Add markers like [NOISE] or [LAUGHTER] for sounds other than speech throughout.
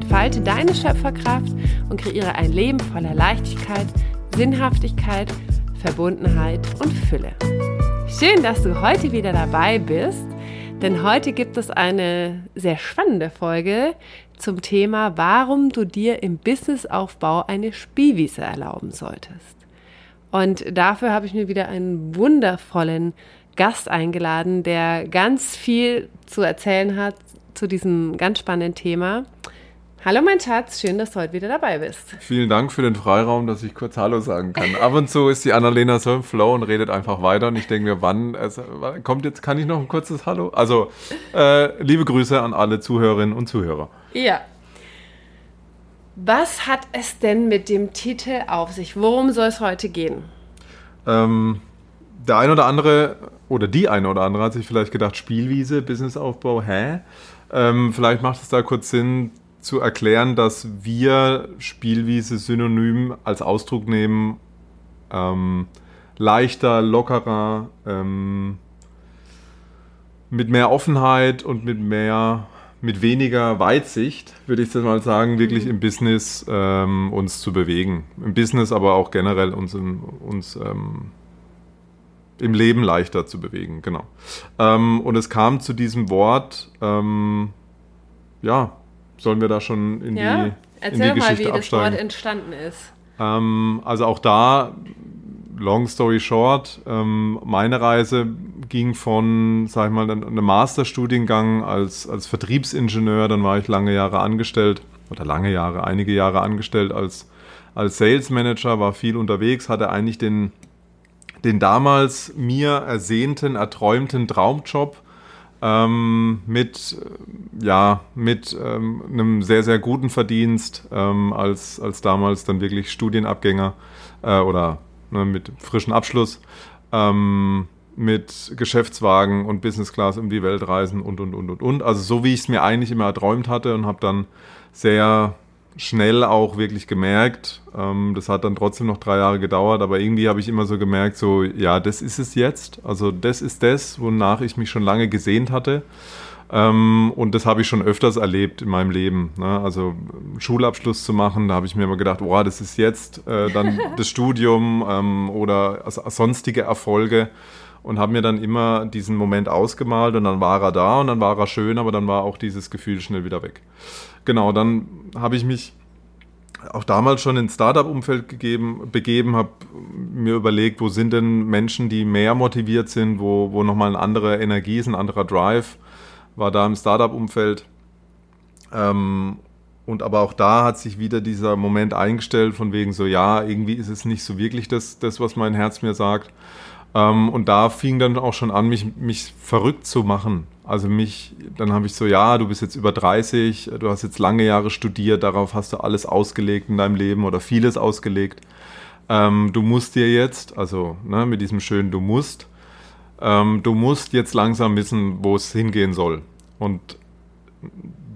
Entfalte deine Schöpferkraft und kreiere ein Leben voller Leichtigkeit, Sinnhaftigkeit, Verbundenheit und Fülle. Schön, dass du heute wieder dabei bist, denn heute gibt es eine sehr spannende Folge zum Thema, warum du dir im Businessaufbau eine Spielwiese erlauben solltest. Und dafür habe ich mir wieder einen wundervollen Gast eingeladen, der ganz viel zu erzählen hat zu diesem ganz spannenden Thema. Hallo mein Schatz, schön, dass du heute wieder dabei bist. Vielen Dank für den Freiraum, dass ich kurz Hallo sagen kann. Ab und zu ist die Annalena so im Flow und redet einfach weiter und ich denke mir, wann, also, kommt jetzt, kann ich noch ein kurzes Hallo? Also, äh, liebe Grüße an alle Zuhörerinnen und Zuhörer. Ja. Was hat es denn mit dem Titel auf sich? Worum soll es heute gehen? Ähm, der ein oder andere oder die eine oder andere hat sich vielleicht gedacht, Spielwiese, Businessaufbau, hä? Ähm, vielleicht macht es da kurz Sinn, zu erklären, dass wir Spielwiese synonym als Ausdruck nehmen, ähm, leichter, lockerer, ähm, mit mehr Offenheit und mit mehr, mit weniger Weitsicht, würde ich das mal sagen, wirklich mhm. im Business ähm, uns zu bewegen. Im Business, aber auch generell uns, in, uns ähm, im Leben leichter zu bewegen, genau. Ähm, und es kam zu diesem Wort, ähm, ja, sollen wir da schon in ja? die, Erzähl in die Geschichte mal, wie absteigen? das Wort entstanden ist. Ähm, also auch da, long story short, ähm, meine Reise ging von, sag ich mal, einem Masterstudiengang als, als Vertriebsingenieur, dann war ich lange Jahre angestellt, oder lange Jahre, einige Jahre angestellt als, als Sales Manager, war viel unterwegs, hatte eigentlich den, den damals mir ersehnten, erträumten Traumjob ähm, mit, ja, mit ähm, einem sehr, sehr guten Verdienst ähm, als, als damals dann wirklich Studienabgänger äh, oder ne, mit frischem Abschluss, ähm, mit Geschäftswagen und Business Class um die Welt reisen und, und, und, und, und. Also so, wie ich es mir eigentlich immer erträumt hatte und habe dann sehr schnell auch wirklich gemerkt. Ähm, das hat dann trotzdem noch drei Jahre gedauert, aber irgendwie habe ich immer so gemerkt, so, ja, das ist es jetzt. Also das ist das, wonach ich mich schon lange gesehnt hatte. Ähm, und das habe ich schon öfters erlebt in meinem Leben. Ne? Also Schulabschluss zu machen, da habe ich mir immer gedacht, oh, das ist jetzt äh, dann [LAUGHS] das Studium ähm, oder sonstige Erfolge und habe mir dann immer diesen Moment ausgemalt und dann war er da und dann war er schön, aber dann war auch dieses Gefühl schnell wieder weg. Genau, dann habe ich mich auch damals schon ins Startup-Umfeld begeben, habe mir überlegt, wo sind denn Menschen, die mehr motiviert sind, wo, wo nochmal eine andere Energie ist, ein anderer Drive, war da im Startup-Umfeld. Ähm, und aber auch da hat sich wieder dieser Moment eingestellt, von wegen so, ja, irgendwie ist es nicht so wirklich das, das was mein Herz mir sagt. Ähm, und da fing dann auch schon an, mich, mich verrückt zu machen. Also mich, dann habe ich so, ja, du bist jetzt über 30, du hast jetzt lange Jahre studiert, darauf hast du alles ausgelegt in deinem Leben oder vieles ausgelegt. Ähm, du musst dir jetzt, also ne, mit diesem schönen Du musst, ähm, du musst jetzt langsam wissen, wo es hingehen soll. Und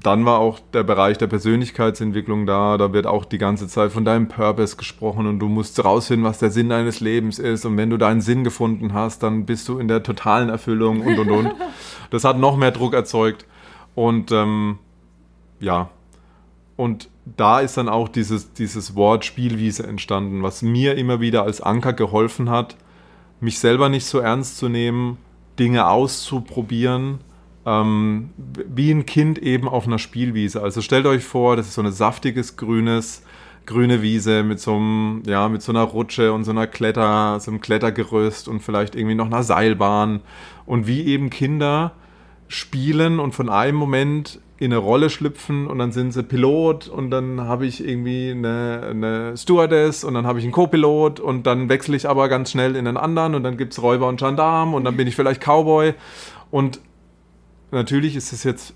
dann war auch der Bereich der Persönlichkeitsentwicklung da. Da wird auch die ganze Zeit von deinem Purpose gesprochen und du musst rausfinden, was der Sinn deines Lebens ist. Und wenn du deinen Sinn gefunden hast, dann bist du in der totalen Erfüllung und und und. [LAUGHS] Das hat noch mehr Druck erzeugt. Und ähm, ja, und da ist dann auch dieses, dieses Wort Spielwiese entstanden, was mir immer wieder als Anker geholfen hat, mich selber nicht so ernst zu nehmen, Dinge auszuprobieren ähm, wie ein Kind eben auf einer Spielwiese. Also stellt euch vor, das ist so ein saftiges grünes grüne Wiese mit so einem, ja, mit so einer Rutsche und so einer Kletter, so einem Klettergerüst und vielleicht irgendwie noch einer Seilbahn. Und wie eben Kinder spielen und von einem Moment in eine Rolle schlüpfen und dann sind sie Pilot und dann habe ich irgendwie eine, eine Stewardess und dann habe ich einen Co-Pilot und dann wechsle ich aber ganz schnell in einen anderen und dann gibt es Räuber und Gendarm und dann bin ich vielleicht Cowboy und natürlich ist es jetzt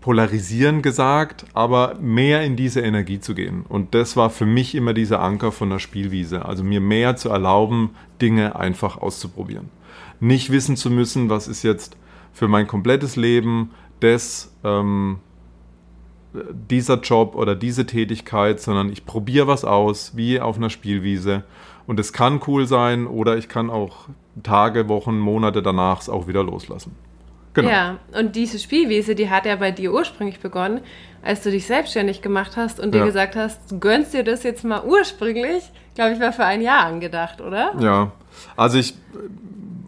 polarisieren gesagt, aber mehr in diese Energie zu gehen. Und das war für mich immer dieser Anker von der Spielwiese. Also mir mehr zu erlauben, Dinge einfach auszuprobieren. Nicht wissen zu müssen, was ist jetzt für mein komplettes Leben das, ähm, dieser Job oder diese Tätigkeit, sondern ich probiere was aus, wie auf einer Spielwiese. Und es kann cool sein oder ich kann auch Tage, Wochen, Monate danach es auch wieder loslassen. Genau. Ja, und diese Spielwiese, die hat ja bei dir ursprünglich begonnen, als du dich selbstständig gemacht hast und dir gesagt hast, du gönnst dir das jetzt mal ursprünglich, glaube ich, war für ein Jahr angedacht, oder? Ja, also ich,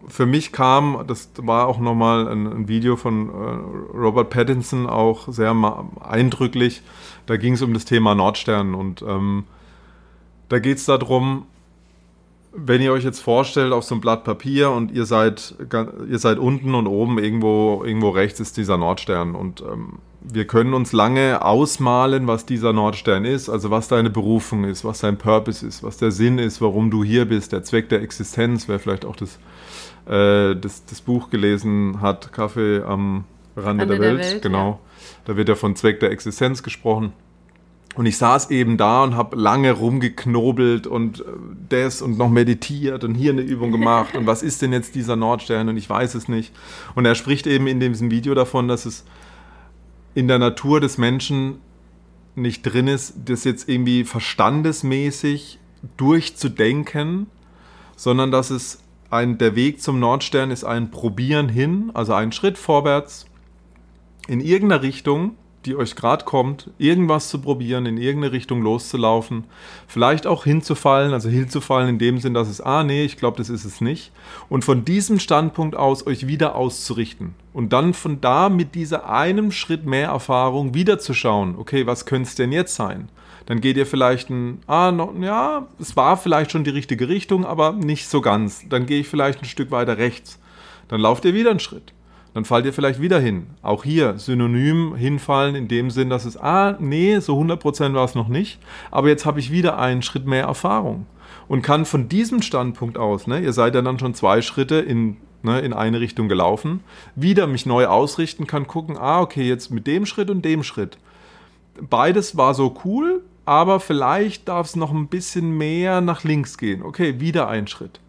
für mich kam, das war auch nochmal ein, ein Video von äh, Robert Pattinson, auch sehr eindrücklich, da ging es um das Thema Nordstern und ähm, da geht es darum, wenn ihr euch jetzt vorstellt auf so einem Blatt Papier und ihr seid, ihr seid unten und oben irgendwo, irgendwo rechts ist dieser Nordstern und ähm, wir können uns lange ausmalen, was dieser Nordstern ist, also was deine Berufung ist, was dein Purpose ist, was der Sinn ist, warum du hier bist, der Zweck der Existenz, wer vielleicht auch das, äh, das, das Buch gelesen hat, Kaffee am Rande, Rande der, Welt, der Welt genau. Ja. Da wird ja von Zweck der Existenz gesprochen. Und ich saß eben da und habe lange rumgeknobelt und äh, das und noch meditiert und hier eine Übung gemacht und was ist denn jetzt dieser Nordstern und ich weiß es nicht. Und er spricht eben in diesem Video davon, dass es in der Natur des Menschen nicht drin ist, das jetzt irgendwie verstandesmäßig durchzudenken, sondern dass es ein, der Weg zum Nordstern ist ein Probieren hin, also ein Schritt vorwärts in irgendeiner Richtung die euch gerade kommt, irgendwas zu probieren, in irgendeine Richtung loszulaufen, vielleicht auch hinzufallen, also hinzufallen in dem Sinn, dass es, ah nee, ich glaube, das ist es nicht, und von diesem Standpunkt aus euch wieder auszurichten und dann von da mit dieser einem Schritt mehr Erfahrung wieder zu schauen, okay, was könnte es denn jetzt sein? Dann geht ihr vielleicht ein, ah, no, ja, es war vielleicht schon die richtige Richtung, aber nicht so ganz. Dann gehe ich vielleicht ein Stück weiter rechts. Dann lauft ihr wieder einen Schritt dann fallt ihr vielleicht wieder hin. Auch hier synonym hinfallen in dem Sinn, dass es, ah, nee, so 100% war es noch nicht, aber jetzt habe ich wieder einen Schritt mehr Erfahrung und kann von diesem Standpunkt aus, ne, ihr seid ja dann schon zwei Schritte in, ne, in eine Richtung gelaufen, wieder mich neu ausrichten, kann gucken, ah, okay, jetzt mit dem Schritt und dem Schritt. Beides war so cool, aber vielleicht darf es noch ein bisschen mehr nach links gehen. Okay, wieder ein Schritt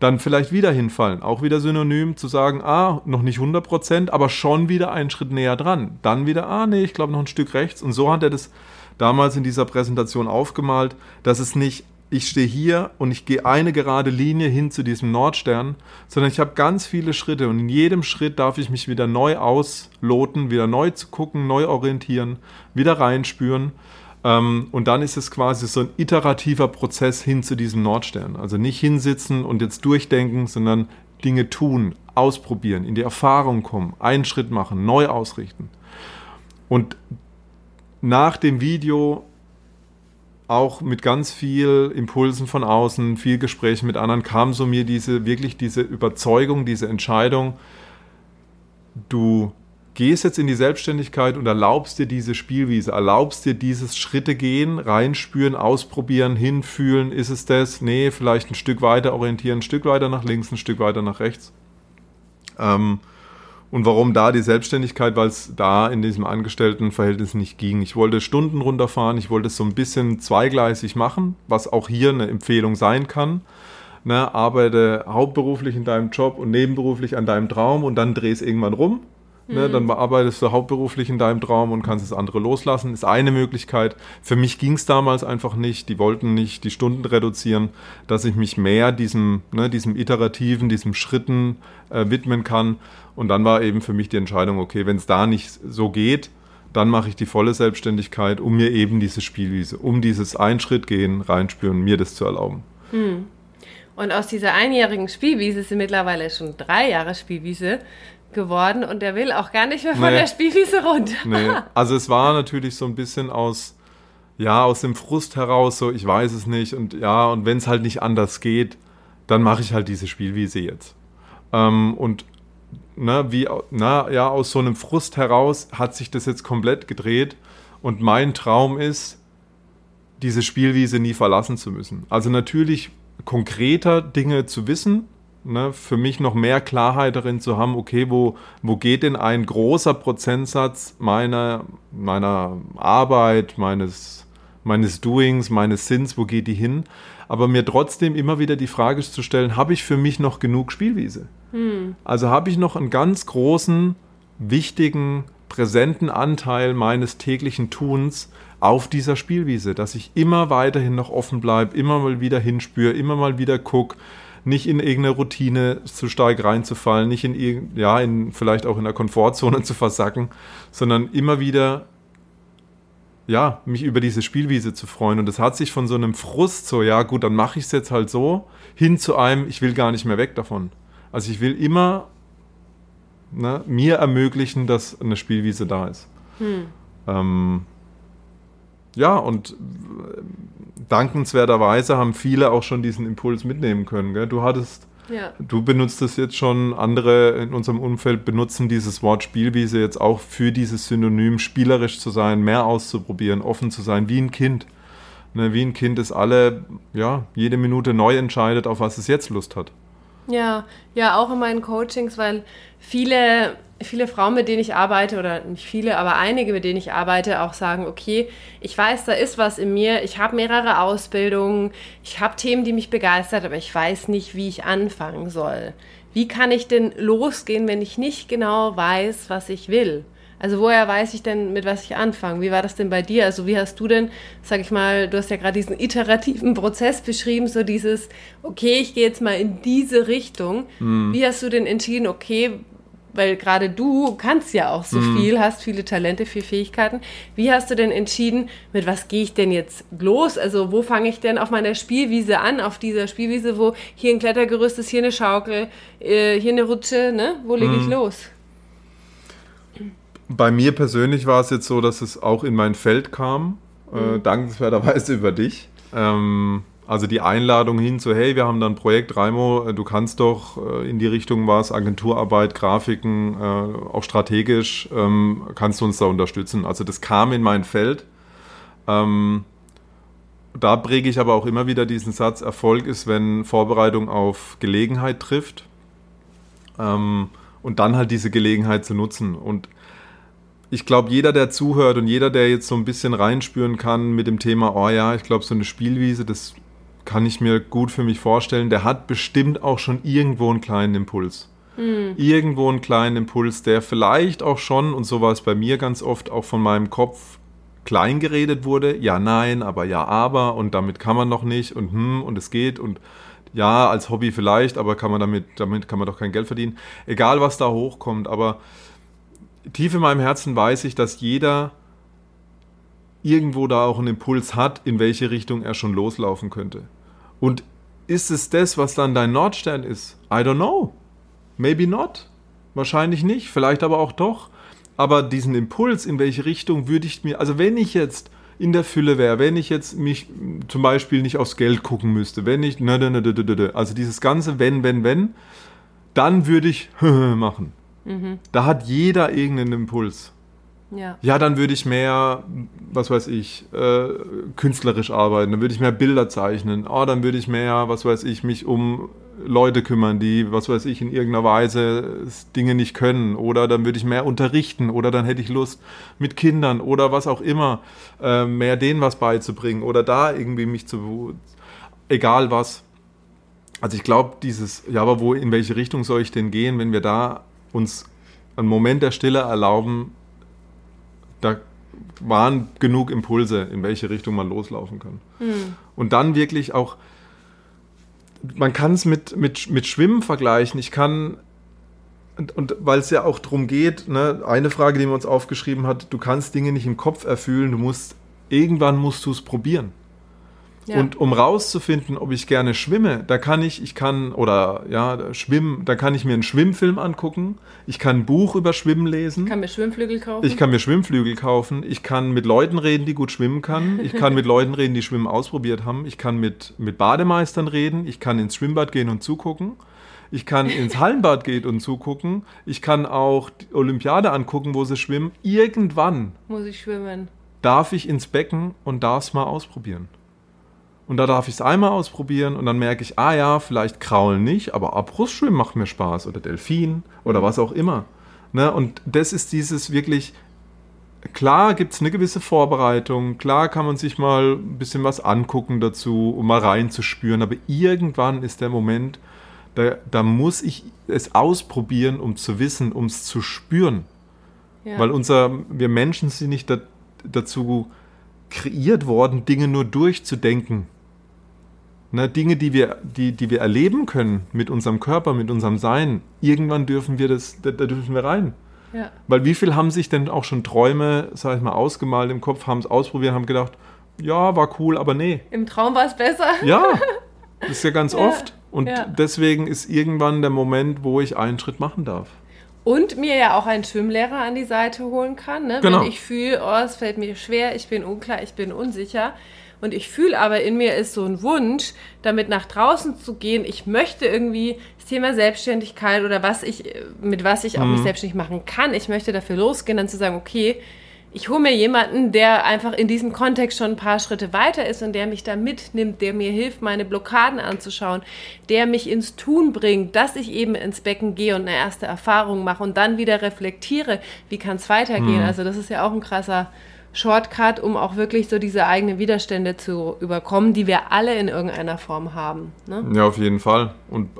dann vielleicht wieder hinfallen. Auch wieder synonym zu sagen, ah, noch nicht 100%, aber schon wieder einen Schritt näher dran. Dann wieder, ah, nee, ich glaube noch ein Stück rechts. Und so hat er das damals in dieser Präsentation aufgemalt, dass es nicht, ich stehe hier und ich gehe eine gerade Linie hin zu diesem Nordstern, sondern ich habe ganz viele Schritte und in jedem Schritt darf ich mich wieder neu ausloten, wieder neu zu gucken, neu orientieren, wieder reinspüren ähm, und dann ist es quasi so ein iterativer Prozess hin zu diesem Nordstern. Also nicht hinsitzen und jetzt durchdenken, sondern Dinge tun, ausprobieren, in die Erfahrung kommen, einen Schritt machen, neu ausrichten. Und nach dem Video auch mit ganz viel Impulsen von außen, viel Gesprächen mit anderen, kam so mir diese wirklich diese Überzeugung, diese Entscheidung, du gehst jetzt in die Selbstständigkeit und erlaubst dir diese Spielwiese, erlaubst dir dieses Schritte gehen, reinspüren, ausprobieren, hinfühlen, ist es das? Nee, vielleicht ein Stück weiter orientieren, ein Stück weiter nach links, ein Stück weiter nach rechts. Ähm, und warum da die Selbstständigkeit? Weil es da in diesem Angestelltenverhältnis nicht ging. Ich wollte Stunden runterfahren, ich wollte es so ein bisschen zweigleisig machen, was auch hier eine Empfehlung sein kann. Ne, arbeite hauptberuflich in deinem Job und nebenberuflich an deinem Traum und dann dreh es irgendwann rum Ne, dann mhm. arbeitest du hauptberuflich in deinem Traum und kannst das andere loslassen. Ist eine Möglichkeit. Für mich ging es damals einfach nicht. Die wollten nicht die Stunden reduzieren, dass ich mich mehr diesem, ne, diesem iterativen, diesem Schritten äh, widmen kann. Und dann war eben für mich die Entscheidung, okay, wenn es da nicht so geht, dann mache ich die volle Selbstständigkeit, um mir eben diese Spielwiese, um dieses Einschritt gehen, reinspüren, mir das zu erlauben. Hm. Und aus dieser einjährigen Spielwiese sind mittlerweile schon drei Jahre Spielwiese geworden und der will auch gar nicht mehr von nee. der Spielwiese runter. Nee. Also es war natürlich so ein bisschen aus, ja, aus dem Frust heraus, so ich weiß es nicht und ja, und wenn es halt nicht anders geht, dann mache ich halt diese Spielwiese jetzt. Ähm, und na, wie, na, ja, aus so einem Frust heraus hat sich das jetzt komplett gedreht und mein Traum ist, diese Spielwiese nie verlassen zu müssen. Also natürlich konkreter Dinge zu wissen, ne, für mich noch mehr Klarheit darin zu haben, okay, wo, wo geht denn ein großer Prozentsatz meiner, meiner Arbeit, meines, meines Doings, meines Sinns, wo geht die hin? Aber mir trotzdem immer wieder die Frage zu stellen, habe ich für mich noch genug Spielwiese? Hm. Also habe ich noch einen ganz großen, wichtigen, präsenten Anteil meines täglichen Tuns auf dieser Spielwiese, dass ich immer weiterhin noch offen bleibe, immer mal wieder hinspüre, immer mal wieder gucke, nicht in irgendeine Routine zu stark reinzufallen, nicht in, ja, in vielleicht auch in der Komfortzone [LAUGHS] zu versacken, sondern immer wieder ja, mich über diese Spielwiese zu freuen. Und das hat sich von so einem Frust, so, ja gut, dann mache ich es jetzt halt so, hin zu einem, ich will gar nicht mehr weg davon. Also ich will immer ne, mir ermöglichen, dass eine Spielwiese da ist. Hm. Ähm, ja, und dankenswerterweise haben viele auch schon diesen Impuls mitnehmen können. Gell? Du hattest, ja. du benutzt es jetzt schon, andere in unserem Umfeld benutzen dieses Wort Spielwiese jetzt auch für dieses Synonym, spielerisch zu sein, mehr auszuprobieren, offen zu sein, wie ein Kind. Ne, wie ein Kind, das alle, ja, jede Minute neu entscheidet, auf was es jetzt Lust hat. Ja, ja, auch in meinen Coachings, weil viele viele Frauen, mit denen ich arbeite, oder nicht viele, aber einige, mit denen ich arbeite, auch sagen, okay, ich weiß, da ist was in mir, ich habe mehrere Ausbildungen, ich habe Themen, die mich begeistert, aber ich weiß nicht, wie ich anfangen soll. Wie kann ich denn losgehen, wenn ich nicht genau weiß, was ich will? Also woher weiß ich denn, mit was ich anfange? Wie war das denn bei dir? Also wie hast du denn, sag ich mal, du hast ja gerade diesen iterativen Prozess beschrieben, so dieses, okay, ich gehe jetzt mal in diese Richtung. Mhm. Wie hast du denn entschieden, okay, weil gerade du kannst ja auch so mhm. viel, hast viele Talente, viele Fähigkeiten. Wie hast du denn entschieden, mit was gehe ich denn jetzt los? Also wo fange ich denn auf meiner Spielwiese an, auf dieser Spielwiese, wo hier ein Klettergerüst ist, hier eine Schaukel, äh, hier eine Rutsche, ne? Wo lege mhm. ich los? Bei mir persönlich war es jetzt so, dass es auch in mein Feld kam, äh, mhm. äh, dankenswerterweise [LAUGHS] über dich. Ähm, also die Einladung hin zu, hey, wir haben da ein Projekt, Raimo, äh, du kannst doch äh, in die Richtung was, Agenturarbeit, Grafiken, auch strategisch, ähm, kannst du uns da unterstützen. Also das kam in mein Feld. Ähm, da präge ich aber auch immer wieder diesen Satz, Erfolg ist, wenn Vorbereitung auf Gelegenheit trifft. Ähm, und dann halt diese Gelegenheit zu nutzen. Und ich glaube, jeder, der zuhört und jeder, der jetzt so ein bisschen reinspüren kann mit dem Thema, oh ja, ich glaube, so eine Spielwiese, das kann ich mir gut für mich vorstellen, der hat bestimmt auch schon irgendwo einen kleinen Impuls. Mhm. Irgendwo einen kleinen Impuls, der vielleicht auch schon, und so war es bei mir ganz oft, auch von meinem Kopf klein geredet wurde. Ja, nein, aber ja, aber und damit kann man noch nicht und hm und es geht und ja, als Hobby vielleicht, aber kann man damit, damit kann man doch kein Geld verdienen. Egal, was da hochkommt, aber tief in meinem Herzen weiß ich, dass jeder irgendwo da auch einen Impuls hat, in welche Richtung er schon loslaufen könnte. Und ist es das, was dann dein Nordstern ist? I don't know. Maybe not. Wahrscheinlich nicht. Vielleicht aber auch doch. Aber diesen Impuls, in welche Richtung würde ich mir, also wenn ich jetzt in der Fülle wäre, wenn ich jetzt mich zum Beispiel nicht aufs Geld gucken müsste, wenn ich, ne, ne, ne, also dieses ganze wenn, wenn, wenn, dann würde ich [LAUGHS] machen. Mhm. Da hat jeder irgendeinen Impuls. Ja. ja, dann würde ich mehr, was weiß ich, äh, künstlerisch arbeiten, dann würde ich mehr Bilder zeichnen, oh, dann würde ich mehr, was weiß ich, mich um Leute kümmern, die, was weiß ich, in irgendeiner Weise Dinge nicht können. Oder dann würde ich mehr unterrichten oder dann hätte ich Lust mit Kindern oder was auch immer, äh, mehr denen was beizubringen oder da irgendwie mich zu, egal was. Also ich glaube, dieses, ja, aber wo, in welche Richtung soll ich denn gehen, wenn wir da uns einen Moment der Stille erlauben, da waren genug Impulse, in welche Richtung man loslaufen kann. Mhm. Und dann wirklich auch, man kann es mit, mit, mit Schwimmen vergleichen. Ich kann, und, und weil es ja auch darum geht, ne, eine Frage, die man uns aufgeschrieben hat, du kannst Dinge nicht im Kopf erfüllen, du musst, irgendwann musst du es probieren. Und um rauszufinden, ob ich gerne schwimme, da kann ich, ich kann, oder ja, schwimmen, da kann ich mir einen Schwimmfilm angucken, ich kann ein Buch über Schwimmen lesen. Ich kann mir Schwimmflügel kaufen. Ich kann mir Schwimmflügel kaufen, ich kann mit Leuten reden, die gut schwimmen kann, ich kann mit [LAUGHS] Leuten reden, die Schwimmen ausprobiert haben, ich kann mit, mit Bademeistern reden, ich kann ins Schwimmbad gehen und zugucken. Ich kann ins [LAUGHS] Hallenbad gehen und zugucken. Ich kann auch die Olympiade angucken, wo sie schwimmen. Irgendwann muss ich schwimmen. Darf ich ins Becken und darf es mal ausprobieren. Und da darf ich es einmal ausprobieren und dann merke ich, ah ja, vielleicht Kraulen nicht, aber Abrustschwimmen macht mir Spaß oder Delfin oder was auch immer. Ne? Und das ist dieses wirklich, klar gibt es eine gewisse Vorbereitung, klar kann man sich mal ein bisschen was angucken dazu, um mal reinzuspüren, aber irgendwann ist der Moment, da, da muss ich es ausprobieren, um zu wissen, um es zu spüren. Ja. Weil unser, wir Menschen sind nicht da, dazu kreiert worden, Dinge nur durchzudenken. Ne, Dinge, die wir, die, die wir erleben können mit unserem Körper, mit unserem Sein, irgendwann dürfen wir das, da, da dürfen wir rein. Ja. Weil wie viel haben sich denn auch schon Träume, sag ich mal, ausgemalt im Kopf, haben es ausprobiert, haben gedacht, ja, war cool, aber nee. Im Traum war es besser. Ja, [LAUGHS] das ist ja ganz ja. oft. Und ja. deswegen ist irgendwann der Moment, wo ich einen Schritt machen darf. Und mir ja auch einen Schwimmlehrer an die Seite holen kann. Ne? Genau. Wenn ich fühle, oh, es fällt mir schwer, ich bin unklar, ich bin unsicher. Und ich fühle aber in mir ist so ein Wunsch, damit nach draußen zu gehen. Ich möchte irgendwie das Thema Selbstständigkeit oder was ich, mit was ich auch mhm. mich selbstständig machen kann. Ich möchte dafür losgehen, dann zu sagen, okay, ich hole mir jemanden, der einfach in diesem Kontext schon ein paar Schritte weiter ist und der mich da mitnimmt, der mir hilft, meine Blockaden anzuschauen, der mich ins Tun bringt, dass ich eben ins Becken gehe und eine erste Erfahrung mache und dann wieder reflektiere, wie kann es weitergehen. Mhm. Also das ist ja auch ein krasser Shortcut, um auch wirklich so diese eigenen Widerstände zu überkommen, die wir alle in irgendeiner Form haben. Ne? Ja, auf jeden Fall. Und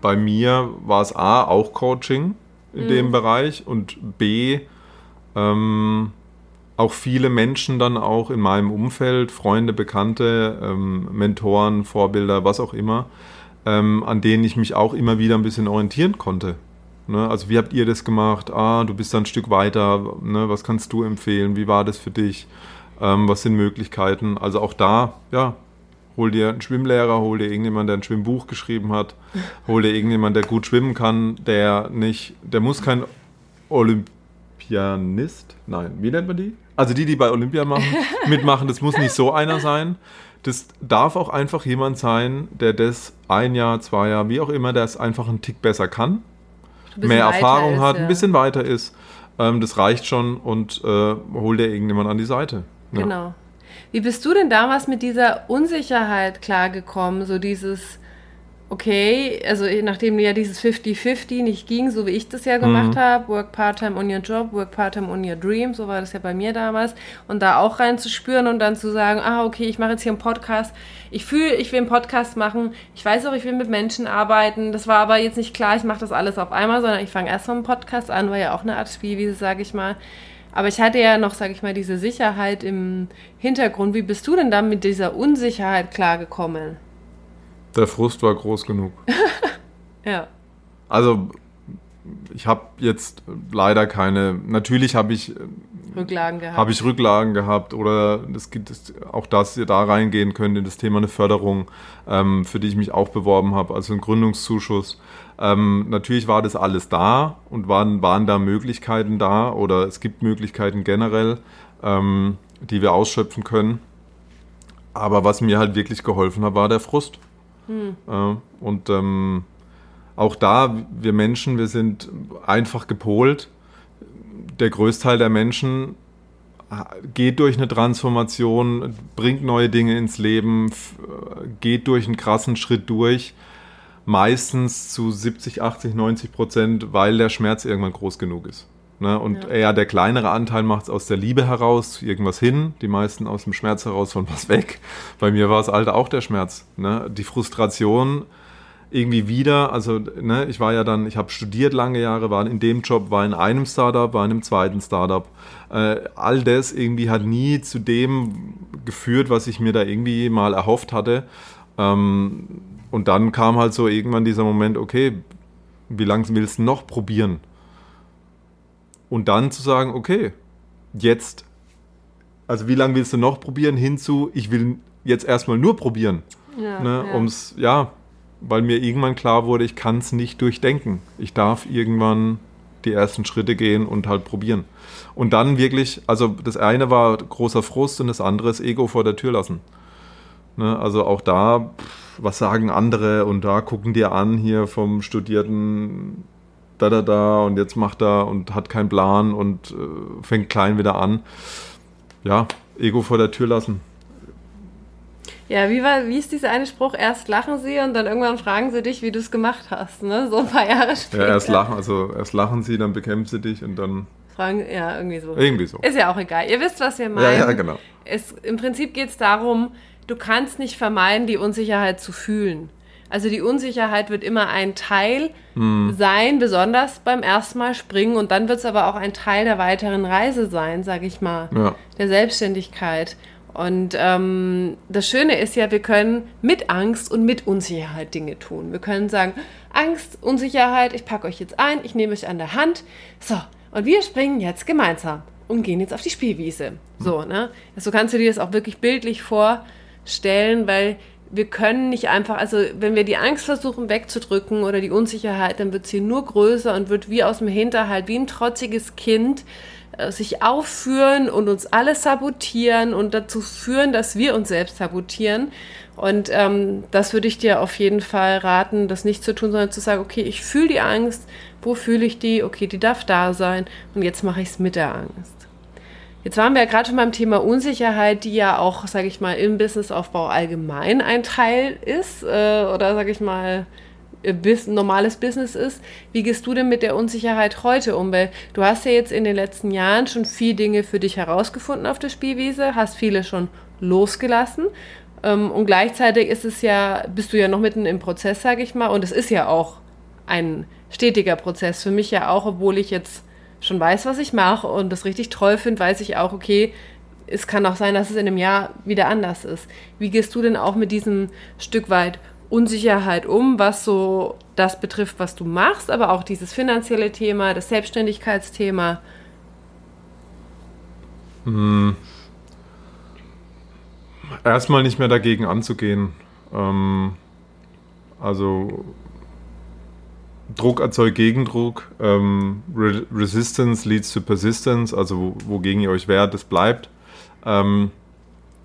bei mir war es A, auch Coaching in mhm. dem Bereich und B, ähm, auch viele Menschen dann auch in meinem Umfeld, Freunde, Bekannte, ähm, Mentoren, Vorbilder, was auch immer, ähm, an denen ich mich auch immer wieder ein bisschen orientieren konnte. Ne? Also wie habt ihr das gemacht? Ah, du bist da ein Stück weiter. Ne? Was kannst du empfehlen? Wie war das für dich? Ähm, was sind Möglichkeiten? Also auch da, ja, hol dir einen Schwimmlehrer, hol dir irgendjemand, der ein Schwimmbuch geschrieben hat, hol dir irgendjemand, der gut schwimmen kann, der nicht, der muss kein Olympianist, nein, wie nennt man die? Also die, die bei Olympia machen, [LAUGHS] mitmachen, das muss nicht so einer sein. Das darf auch einfach jemand sein, der das ein Jahr, zwei Jahre, wie auch immer, der es einfach einen Tick besser kann, mehr Erfahrung ist, hat, ja. ein bisschen weiter ist. Ähm, das reicht schon und äh, hol dir irgendjemand an die Seite. Ja. Genau. Wie bist du denn damals mit dieser Unsicherheit klargekommen? So dieses, okay, also nachdem ja dieses 50-50 nicht ging, so wie ich das ja gemacht mhm. habe, work part-time on your job, work part-time on your dream, so war das ja bei mir damals, und da auch reinzuspüren und dann zu sagen, ah, okay, ich mache jetzt hier einen Podcast, ich fühle, ich will einen Podcast machen, ich weiß auch, ich will mit Menschen arbeiten, das war aber jetzt nicht klar, ich mache das alles auf einmal, sondern ich fange erst mal einen Podcast an, war ja auch eine Art Spiel, wie sage ich mal, aber ich hatte ja noch, sage ich mal, diese Sicherheit im Hintergrund. Wie bist du denn dann mit dieser Unsicherheit klargekommen? Der Frust war groß genug. [LAUGHS] ja. Also, ich habe jetzt leider keine. Natürlich habe ich. Rücklagen gehabt. Habe ich Rücklagen gehabt oder es gibt auch, dass ihr da reingehen könnt in das Thema eine Förderung, ähm, für die ich mich auch beworben habe, also ein Gründungszuschuss. Ähm, natürlich war das alles da und waren, waren da Möglichkeiten da oder es gibt Möglichkeiten generell, ähm, die wir ausschöpfen können. Aber was mir halt wirklich geholfen hat, war der Frust. Hm. Äh, und ähm, auch da, wir Menschen, wir sind einfach gepolt. Der Größteil der Menschen geht durch eine Transformation, bringt neue Dinge ins Leben, geht durch einen krassen Schritt durch. Meistens zu 70, 80, 90 Prozent, weil der Schmerz irgendwann groß genug ist. Ne? Und ja. eher der kleinere Anteil macht es aus der Liebe heraus irgendwas hin, die meisten aus dem Schmerz heraus von was weg. Bei mir war es halt auch der Schmerz. Ne? Die Frustration irgendwie wieder, also ne, ich war ja dann, ich habe studiert lange Jahre, war in dem Job, war in einem Startup, war in einem zweiten Startup. Äh, all das irgendwie hat nie zu dem geführt, was ich mir da irgendwie mal erhofft hatte. Ähm, und dann kam halt so irgendwann dieser Moment, okay, wie lange willst du noch probieren? Und dann zu sagen, okay, jetzt, also wie lange willst du noch probieren, hinzu, ich will jetzt erstmal nur probieren. Ja, ne, ja. Ums, ja, weil mir irgendwann klar wurde, ich kann es nicht durchdenken. Ich darf irgendwann die ersten Schritte gehen und halt probieren. Und dann wirklich, also das eine war großer Frust und das andere ist Ego vor der Tür lassen. Ne, also auch da, was sagen andere und da gucken dir an hier vom studierten da, da, da und jetzt macht er und hat keinen Plan und äh, fängt klein wieder an. Ja, Ego vor der Tür lassen. Ja, wie, war, wie ist dieser eine Spruch? Erst lachen sie und dann irgendwann fragen sie dich, wie du es gemacht hast, ne? So ein paar Jahre später. Ja, erst lachen, also erst lachen sie, dann bekämpfen sie dich und dann. Fragen, ja, irgendwie so. Irgendwie so. Ist ja auch egal. Ihr wisst, was wir meinen. Ja, ja, genau. Es, Im Prinzip geht es darum, du kannst nicht vermeiden, die Unsicherheit zu fühlen. Also die Unsicherheit wird immer ein Teil hm. sein, besonders beim ersten Mal springen. Und dann wird es aber auch ein Teil der weiteren Reise sein, sage ich mal, ja. der Selbstständigkeit. Und ähm, das Schöne ist ja, wir können mit Angst und mit Unsicherheit Dinge tun. Wir können sagen, Angst, Unsicherheit, ich packe euch jetzt ein, ich nehme euch an der Hand. So, und wir springen jetzt gemeinsam und gehen jetzt auf die Spielwiese. So, ne? So kannst du dir das auch wirklich bildlich vorstellen, weil wir können nicht einfach, also wenn wir die Angst versuchen wegzudrücken oder die Unsicherheit, dann wird sie nur größer und wird wie aus dem Hinterhalt, wie ein trotziges Kind äh, sich aufführen und uns alles sabotieren und dazu führen, dass wir uns selbst sabotieren. Und ähm, das würde ich dir auf jeden Fall raten, das nicht zu tun, sondern zu sagen, okay, ich fühle die Angst, wo fühle ich die? Okay, die darf da sein und jetzt mache ich es mit der Angst. Jetzt waren wir ja gerade schon beim Thema Unsicherheit, die ja auch, sage ich mal, im Businessaufbau allgemein ein Teil ist äh, oder, sage ich mal, bis, normales Business ist. Wie gehst du denn mit der Unsicherheit heute um? Weil du hast ja jetzt in den letzten Jahren schon viele Dinge für dich herausgefunden auf der Spielwiese, hast viele schon losgelassen. Ähm, und gleichzeitig ist es ja, bist du ja noch mitten im Prozess, sage ich mal. Und es ist ja auch ein stetiger Prozess. Für mich ja auch, obwohl ich jetzt schon weiß, was ich mache und das richtig toll finde, weiß ich auch, okay, es kann auch sein, dass es in einem Jahr wieder anders ist. Wie gehst du denn auch mit diesem Stück weit Unsicherheit um, was so das betrifft, was du machst, aber auch dieses finanzielle Thema, das Selbstständigkeitsthema? Hm. Erstmal nicht mehr dagegen anzugehen. Ähm, also Druck erzeugt Gegendruck. Ähm, Re Resistance leads to Persistence, also wogegen ihr euch wehrt, das bleibt. Ähm,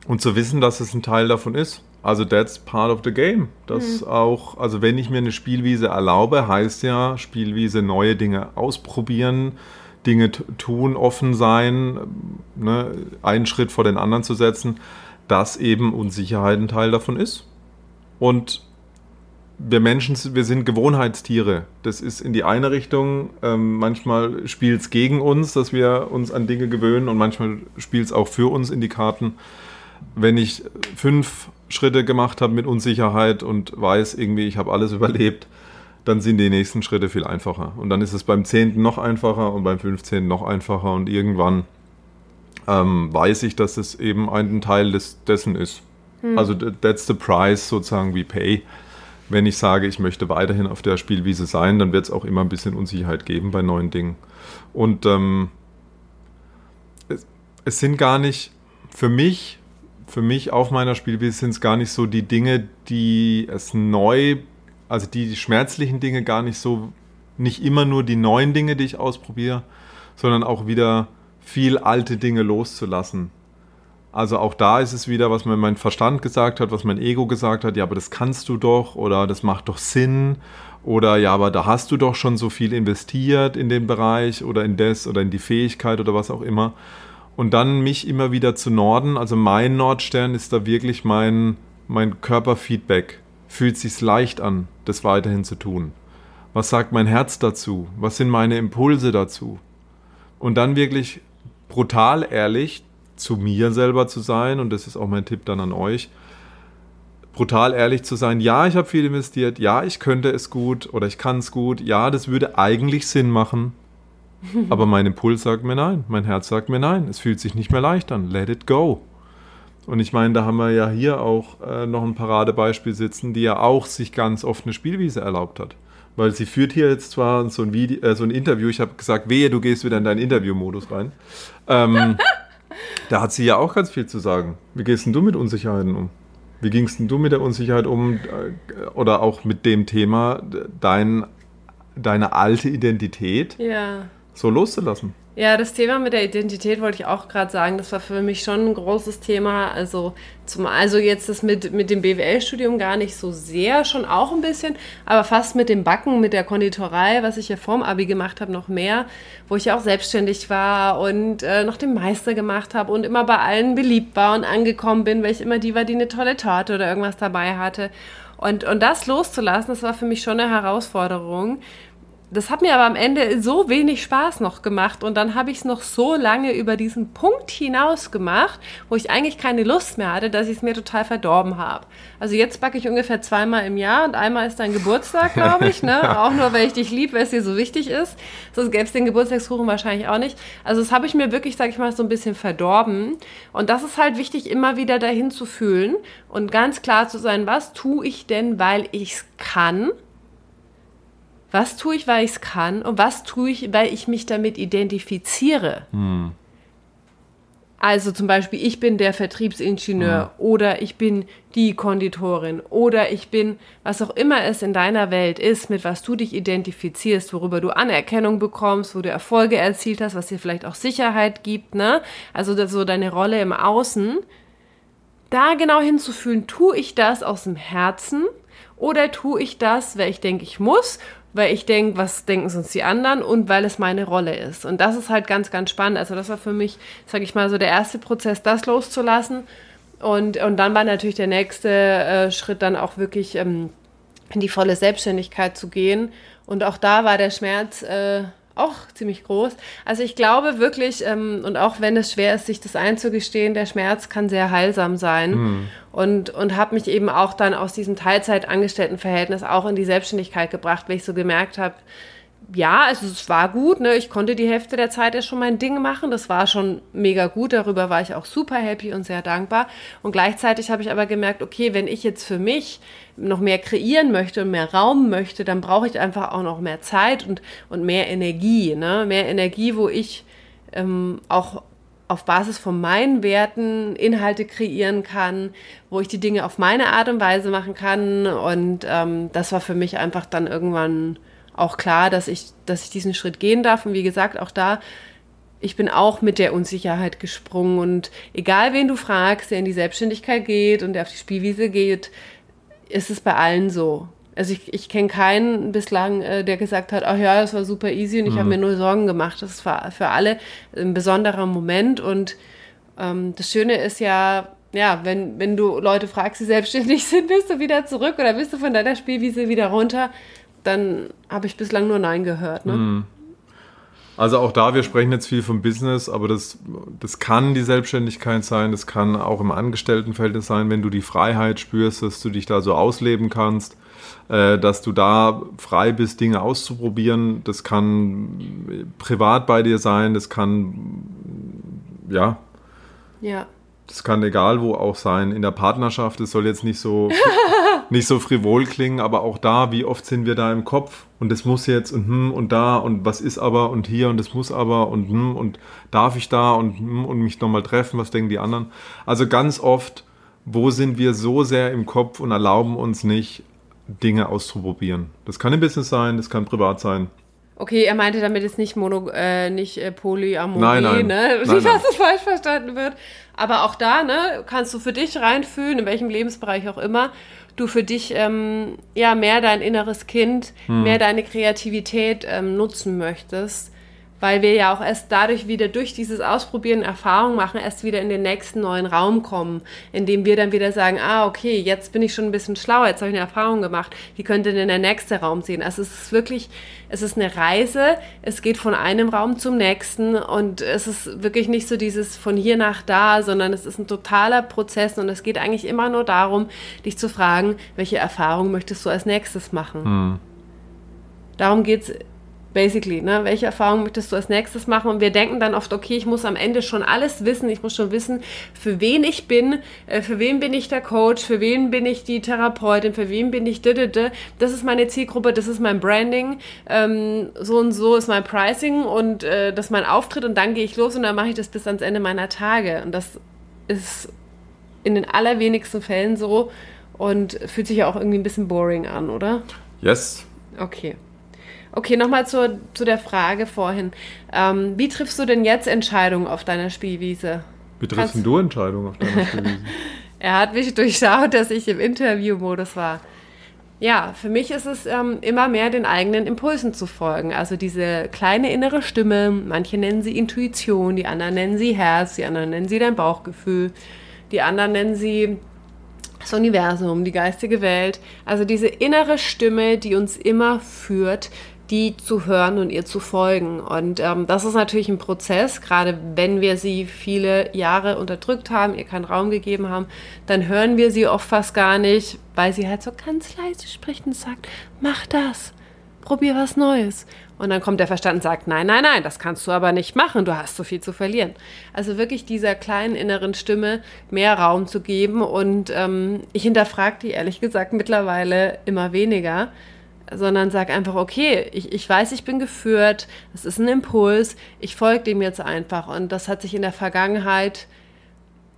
und zu wissen, dass es ein Teil davon ist. Also that's part of the game. Das mhm. auch, also wenn ich mir eine Spielwiese erlaube, heißt ja Spielwiese neue Dinge ausprobieren, Dinge tun, offen sein, ne, einen Schritt vor den anderen zu setzen, dass eben Unsicherheit ein Teil davon ist. Und wir Menschen, wir sind Gewohnheitstiere. Das ist in die eine Richtung. Ähm, manchmal spielt es gegen uns, dass wir uns an Dinge gewöhnen und manchmal spielt es auch für uns in die Karten. Wenn ich fünf Schritte gemacht habe mit Unsicherheit und weiß irgendwie, ich habe alles [LAUGHS] überlebt, dann sind die nächsten Schritte viel einfacher. Und dann ist es beim zehnten noch einfacher und beim fünfzehnten noch einfacher und irgendwann ähm, weiß ich, dass es eben ein Teil des, dessen ist. Hm. Also that's the price sozusagen we pay wenn ich sage, ich möchte weiterhin auf der Spielwiese sein, dann wird es auch immer ein bisschen Unsicherheit geben bei neuen Dingen. Und ähm, es, es, sind gar nicht, für mich, für mich auf meiner Spielwiese sind es gar nicht so die Dinge, die es neu, also die, die schmerzlichen Dinge gar nicht so, nicht immer nur die neuen Dinge, die ich ausprobiere, sondern auch wieder viel alte Dinge loszulassen. Also auch da ist es wieder, was mir mein Verstand gesagt hat, was mein Ego gesagt hat, ja, aber das kannst du doch oder das macht doch Sinn oder ja, aber da hast du doch schon so viel investiert in den Bereich oder in das oder in die Fähigkeit oder was auch immer. Und dann mich immer wieder zu Norden, also mein Nordstern ist da wirklich mein, mein Körperfeedback. Fühlt sich leicht an, das weiterhin zu tun. Was sagt mein Herz dazu? Was sind meine Impulse dazu? Und dann wirklich brutal ehrlich zu mir selber zu sein, und das ist auch mein Tipp dann an euch, brutal ehrlich zu sein, ja, ich habe viel investiert, ja, ich könnte es gut oder ich kann es gut, ja, das würde eigentlich Sinn machen, [LAUGHS] aber mein Impuls sagt mir nein, mein Herz sagt mir nein, es fühlt sich nicht mehr leicht an, let it go. Und ich meine, da haben wir ja hier auch äh, noch ein Paradebeispiel sitzen, die ja auch sich ganz oft eine Spielwiese erlaubt hat. Weil sie führt hier jetzt zwar so ein, Video, äh, so ein Interview, ich habe gesagt, wehe, du gehst wieder in deinen Interviewmodus rein. Ähm, [LAUGHS] Da hat sie ja auch ganz viel zu sagen. Wie gehst denn du mit Unsicherheiten um? Wie gingst denn du mit der Unsicherheit um äh, oder auch mit dem Thema, dein, deine alte Identität ja. so loszulassen? Ja, das Thema mit der Identität wollte ich auch gerade sagen. Das war für mich schon ein großes Thema. Also, zum, also jetzt das mit, mit dem BWL-Studium gar nicht so sehr, schon auch ein bisschen, aber fast mit dem Backen, mit der Konditorei, was ich ja vorm Abi gemacht habe, noch mehr, wo ich ja auch selbstständig war und äh, noch den Meister gemacht habe und immer bei allen beliebt war und angekommen bin, weil ich immer die war, die eine tolle Torte oder irgendwas dabei hatte. Und, und das loszulassen, das war für mich schon eine Herausforderung das hat mir aber am Ende so wenig Spaß noch gemacht und dann habe ich es noch so lange über diesen Punkt hinaus gemacht, wo ich eigentlich keine Lust mehr hatte, dass ich es mir total verdorben habe. Also jetzt backe ich ungefähr zweimal im Jahr und einmal ist dein Geburtstag, glaube ich, ne? [LAUGHS] auch nur, weil ich dich liebe, weil es dir so wichtig ist. Sonst gäbe es den Geburtstagskuchen wahrscheinlich auch nicht. Also das habe ich mir wirklich, sage ich mal, so ein bisschen verdorben und das ist halt wichtig, immer wieder dahin zu fühlen und ganz klar zu sein, was tue ich denn, weil ich es kann was tue ich, weil ich es kann und was tue ich, weil ich mich damit identifiziere? Hm. Also zum Beispiel, ich bin der Vertriebsingenieur hm. oder ich bin die Konditorin oder ich bin, was auch immer es in deiner Welt ist, mit was du dich identifizierst, worüber du Anerkennung bekommst, wo du Erfolge erzielt hast, was dir vielleicht auch Sicherheit gibt, ne? Also so deine Rolle im Außen. Da genau hinzufühlen, tue ich das aus dem Herzen oder tue ich das, weil ich denke, ich muss weil ich denke, was denken sonst die anderen und weil es meine Rolle ist. Und das ist halt ganz, ganz spannend. Also das war für mich, sage ich mal, so der erste Prozess, das loszulassen. Und, und dann war natürlich der nächste äh, Schritt dann auch wirklich ähm, in die volle Selbstständigkeit zu gehen. Und auch da war der Schmerz äh, auch ziemlich groß. Also ich glaube wirklich, ähm, und auch wenn es schwer ist, sich das einzugestehen, der Schmerz kann sehr heilsam sein. Mhm. Und, und habe mich eben auch dann aus diesem Teilzeitangestelltenverhältnis auch in die Selbstständigkeit gebracht, weil ich so gemerkt habe, ja, also es war gut, ne? Ich konnte die Hälfte der Zeit ja schon mein Ding machen. Das war schon mega gut. Darüber war ich auch super happy und sehr dankbar. Und gleichzeitig habe ich aber gemerkt, okay, wenn ich jetzt für mich noch mehr kreieren möchte und mehr Raum möchte, dann brauche ich einfach auch noch mehr Zeit und, und mehr Energie, ne? Mehr Energie, wo ich ähm, auch auf Basis von meinen Werten Inhalte kreieren kann, wo ich die Dinge auf meine Art und Weise machen kann. Und ähm, das war für mich einfach dann irgendwann auch klar, dass ich, dass ich diesen Schritt gehen darf. Und wie gesagt, auch da, ich bin auch mit der Unsicherheit gesprungen. Und egal wen du fragst, der in die Selbstständigkeit geht und der auf die Spielwiese geht, ist es bei allen so. Also ich, ich kenne keinen bislang, äh, der gesagt hat, ach ja, das war super easy und ich mhm. habe mir nur Sorgen gemacht. Das war für alle ein besonderer Moment. Und ähm, das Schöne ist ja, ja, wenn, wenn du Leute fragst, die [LAUGHS] selbstständig sind, bist du wieder zurück oder bist du von deiner Spielwiese wieder runter dann habe ich bislang nur Nein gehört. Ne? Mhm. Also auch da, wir sprechen jetzt viel vom Business, aber das, das kann die Selbstständigkeit sein, das kann auch im Angestelltenverhältnis sein, wenn du die Freiheit spürst, dass du dich da so ausleben kannst, äh, dass du da frei bist, Dinge auszuprobieren. Das kann privat bei dir sein, das kann, ja. Ja. Das kann egal wo auch sein. In der Partnerschaft, es soll jetzt nicht so [LAUGHS] nicht so frivol klingen, aber auch da, wie oft sind wir da im Kopf und das muss jetzt und hm und da und was ist aber und hier und das muss aber und hm und darf ich da und hm und mich nochmal treffen, was denken die anderen. Also ganz oft, wo sind wir so sehr im Kopf und erlauben uns nicht, Dinge auszuprobieren. Das kann im Business sein, das kann privat sein. Okay, er meinte damit jetzt nicht Mono, äh, nicht äh, Polyamorie, nein, nein. ne? Nicht, dass es falsch verstanden wird. Aber auch da, ne, kannst du für dich reinfühlen, in welchem Lebensbereich auch immer du für dich ähm, ja mehr dein inneres Kind, hm. mehr deine Kreativität ähm, nutzen möchtest weil wir ja auch erst dadurch wieder durch dieses Ausprobieren Erfahrung machen, erst wieder in den nächsten neuen Raum kommen, in dem wir dann wieder sagen, ah, okay, jetzt bin ich schon ein bisschen schlauer, jetzt habe ich eine Erfahrung gemacht, wie könnte denn der nächste Raum sehen? Also es ist wirklich, es ist eine Reise, es geht von einem Raum zum nächsten und es ist wirklich nicht so dieses von hier nach da, sondern es ist ein totaler Prozess und es geht eigentlich immer nur darum, dich zu fragen, welche Erfahrung möchtest du als nächstes machen? Hm. Darum geht es basically, ne? Welche Erfahrungen möchtest du als nächstes machen? Und wir denken dann oft, okay, ich muss am Ende schon alles wissen. Ich muss schon wissen, für wen ich bin, äh, für wen bin ich der Coach, für wen bin ich die Therapeutin, für wen bin ich Das ist meine Zielgruppe, das ist mein Branding, ähm, so und so ist mein Pricing und äh, das ist mein Auftritt und dann gehe ich los und dann mache ich das bis ans Ende meiner Tage. Und das ist in den allerwenigsten Fällen so und fühlt sich ja auch irgendwie ein bisschen boring an, oder? Yes. Okay. Okay, nochmal zu, zu der Frage vorhin. Ähm, wie triffst du denn jetzt Entscheidungen auf deiner Spielwiese? Wie triffst Kannst du Entscheidungen auf deiner Spielwiese? [LAUGHS] er hat mich durchschaut, dass ich im Interviewmodus war. Ja, für mich ist es ähm, immer mehr den eigenen Impulsen zu folgen. Also diese kleine innere Stimme, manche nennen sie Intuition, die anderen nennen sie Herz, die anderen nennen sie dein Bauchgefühl, die anderen nennen sie das Universum, die geistige Welt. Also diese innere Stimme, die uns immer führt, die zu hören und ihr zu folgen. Und ähm, das ist natürlich ein Prozess, gerade wenn wir sie viele Jahre unterdrückt haben, ihr keinen Raum gegeben haben, dann hören wir sie oft fast gar nicht, weil sie halt so ganz leise spricht und sagt, mach das, probier was Neues. Und dann kommt der Verstand und sagt, nein, nein, nein, das kannst du aber nicht machen, du hast so viel zu verlieren. Also wirklich dieser kleinen inneren Stimme mehr Raum zu geben. Und ähm, ich hinterfrage die ehrlich gesagt mittlerweile immer weniger sondern sag einfach, okay, ich, ich weiß, ich bin geführt, es ist ein Impuls, ich folge dem jetzt einfach. Und das hat sich in der Vergangenheit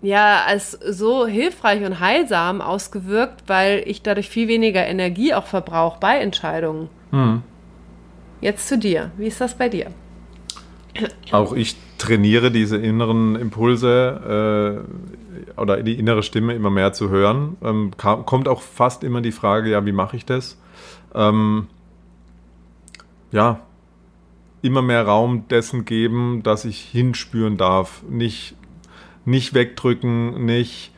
ja als so hilfreich und heilsam ausgewirkt, weil ich dadurch viel weniger Energie auch verbrauche bei Entscheidungen. Hm. Jetzt zu dir. Wie ist das bei dir? Auch ich trainiere diese inneren Impulse äh, oder die innere Stimme immer mehr zu hören. Ähm, kommt auch fast immer die Frage, ja, wie mache ich das? Ähm, ja, immer mehr Raum dessen geben, dass ich hinspüren darf. Nicht, nicht wegdrücken, nicht,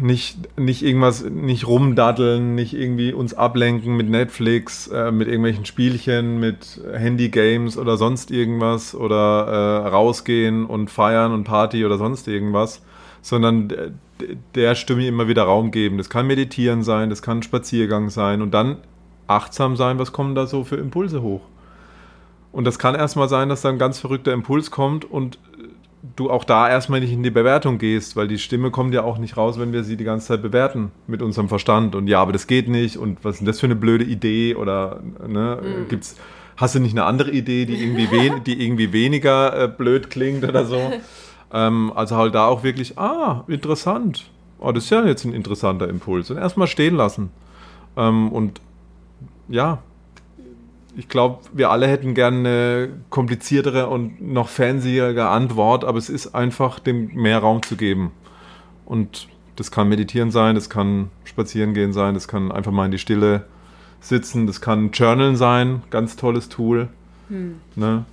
nicht, nicht irgendwas, nicht rumdaddeln, nicht irgendwie uns ablenken mit Netflix, äh, mit irgendwelchen Spielchen, mit Handy-Games oder sonst irgendwas oder äh, rausgehen und feiern und Party oder sonst irgendwas, sondern der Stimme immer wieder Raum geben. Das kann Meditieren sein, das kann Spaziergang sein und dann achtsam sein, was kommen da so für Impulse hoch. Und das kann erstmal sein, dass da ein ganz verrückter Impuls kommt und du auch da erstmal nicht in die Bewertung gehst, weil die Stimme kommt ja auch nicht raus, wenn wir sie die ganze Zeit bewerten mit unserem Verstand. Und ja, aber das geht nicht und was ist denn das für eine blöde Idee oder ne, mhm. gibt's, hast du nicht eine andere Idee, die irgendwie, die irgendwie weniger äh, blöd klingt oder so? [LAUGHS] Ähm, also halt da auch wirklich, ah, interessant. Oh, das ist ja jetzt ein interessanter Impuls. Und erstmal stehen lassen. Ähm, und ja, ich glaube, wir alle hätten gerne eine kompliziertere und noch fancyere Antwort, aber es ist einfach, dem mehr Raum zu geben. Und das kann Meditieren sein, das kann Spazieren gehen sein, das kann einfach mal in die Stille sitzen, das kann Journalen sein, ganz tolles Tool. Hm. Ne?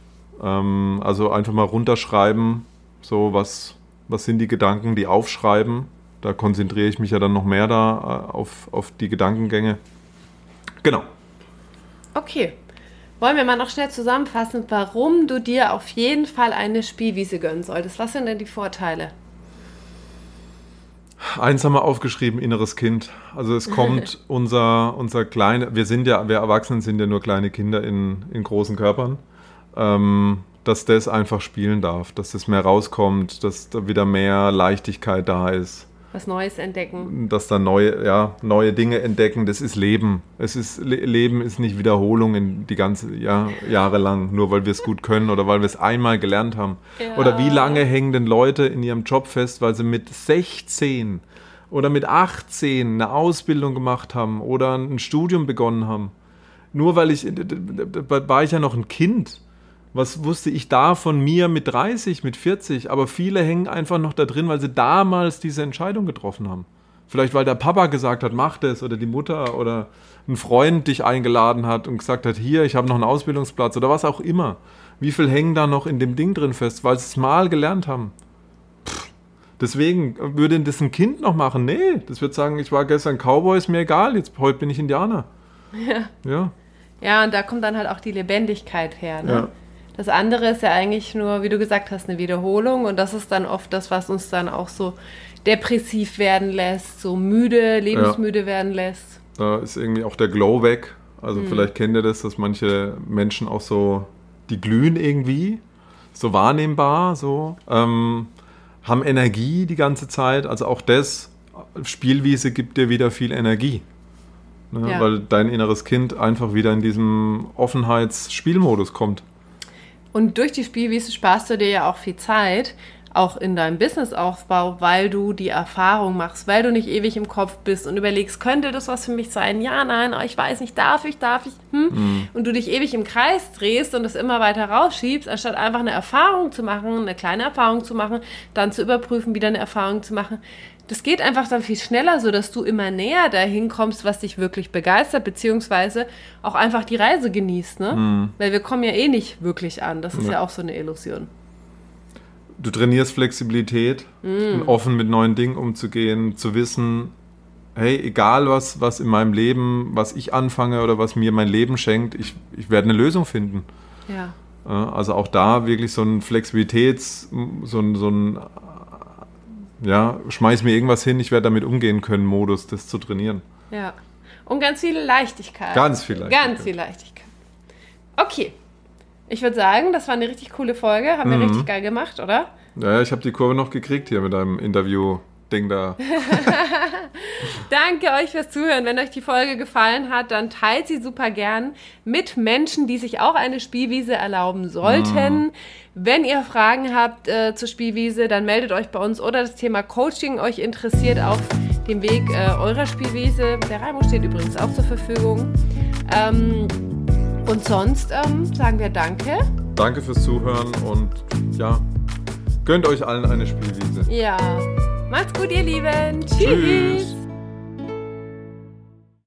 Ähm, also einfach mal runterschreiben, so, was, was sind die Gedanken, die aufschreiben? Da konzentriere ich mich ja dann noch mehr da äh, auf, auf die Gedankengänge. Genau. Okay. Wollen wir mal noch schnell zusammenfassen, warum du dir auf jeden Fall eine Spielwiese gönnen solltest? Was sind denn die Vorteile? Eins haben wir aufgeschrieben, inneres Kind. Also es kommt [LAUGHS] unser, unser kleine, wir sind ja, wir Erwachsenen sind ja nur kleine Kinder in, in großen Körpern. Ähm, dass das einfach spielen darf, dass das mehr rauskommt, dass da wieder mehr Leichtigkeit da ist. Was Neues entdecken. Dass da neue, ja, neue Dinge entdecken, das ist Leben. Es ist, Leben ist nicht Wiederholung in die ganze ja, Jahre lang, nur weil wir es gut können oder weil wir es einmal gelernt haben. Ja. Oder wie lange hängen denn Leute in ihrem Job fest, weil sie mit 16 oder mit 18 eine Ausbildung gemacht haben oder ein Studium begonnen haben. Nur weil ich, da war ich ja noch ein Kind was wusste ich da von mir mit 30, mit 40? Aber viele hängen einfach noch da drin, weil sie damals diese Entscheidung getroffen haben. Vielleicht weil der Papa gesagt hat, mach das oder die Mutter oder ein Freund dich eingeladen hat und gesagt hat, hier, ich habe noch einen Ausbildungsplatz oder was auch immer. Wie viel hängen da noch in dem Ding drin fest, weil sie es mal gelernt haben? Pff, deswegen würde das ein Kind noch machen? Nee, das wird sagen, ich war gestern Cowboy, ist mir egal, jetzt heute bin ich Indianer. Ja. Ja, ja und da kommt dann halt auch die Lebendigkeit her. Ne? Ja. Das andere ist ja eigentlich nur, wie du gesagt hast, eine Wiederholung und das ist dann oft das, was uns dann auch so depressiv werden lässt, so müde, lebensmüde ja. werden lässt. Da ist irgendwie auch der Glow weg. Also hm. vielleicht kennt ihr das, dass manche Menschen auch so, die glühen irgendwie, so wahrnehmbar, so, ähm, haben Energie die ganze Zeit. Also auch das, Spielwiese gibt dir wieder viel Energie. Ne? Ja. Weil dein inneres Kind einfach wieder in diesem Offenheitsspielmodus kommt. Und durch die Spielwiese sparst du dir ja auch viel Zeit. auch in deinem Businessaufbau, weil du die Erfahrung machst, weil du nicht ewig im Kopf bist und überlegst, könnte das was für mich sein? Ja, nein, oh, ich weiß nicht, darf ich, darf ich? Hm? Mhm. Und du dich ewig im Kreis drehst und es immer weiter rausschiebst, anstatt einfach eine Erfahrung zu machen, eine kleine Erfahrung zu machen, dann zu überprüfen, wieder eine Erfahrung zu machen. Das geht einfach dann viel schneller, sodass du immer näher dahin kommst, was dich wirklich begeistert, beziehungsweise auch einfach die Reise genießt, ne? Mhm. Weil wir kommen ja eh nicht wirklich an. Das ist ja, ja auch so eine Illusion du trainierst Flexibilität, mm. offen mit neuen Dingen umzugehen, zu wissen, hey, egal was, was in meinem Leben, was ich anfange oder was mir mein Leben schenkt, ich, ich werde eine Lösung finden. Ja. Also auch da wirklich so ein Flexibilitäts, so ein, so ein ja, schmeiß mir irgendwas hin, ich werde damit umgehen können, Modus, das zu trainieren. Ja. Und ganz viel Leichtigkeit. Ganz viel Leichtigkeit. Ganz viel Leichtigkeit. Okay, ich würde sagen, das war eine richtig coole Folge. Haben mhm. wir richtig geil gemacht, oder? Ja, ich habe die Kurve noch gekriegt hier mit einem Interview-Ding da. [LAUGHS] Danke euch fürs Zuhören. Wenn euch die Folge gefallen hat, dann teilt sie super gern mit Menschen, die sich auch eine Spielwiese erlauben sollten. Mm. Wenn ihr Fragen habt äh, zur Spielwiese, dann meldet euch bei uns oder das Thema Coaching euch interessiert auf dem Weg äh, eurer Spielwiese. Der Raimo steht übrigens auch zur Verfügung. Ähm, und sonst ähm, sagen wir Danke. Danke fürs Zuhören und ja, gönnt euch allen eine Spielwiese. Ja. Macht's gut, ihr Lieben. Tschüss. Tschüss.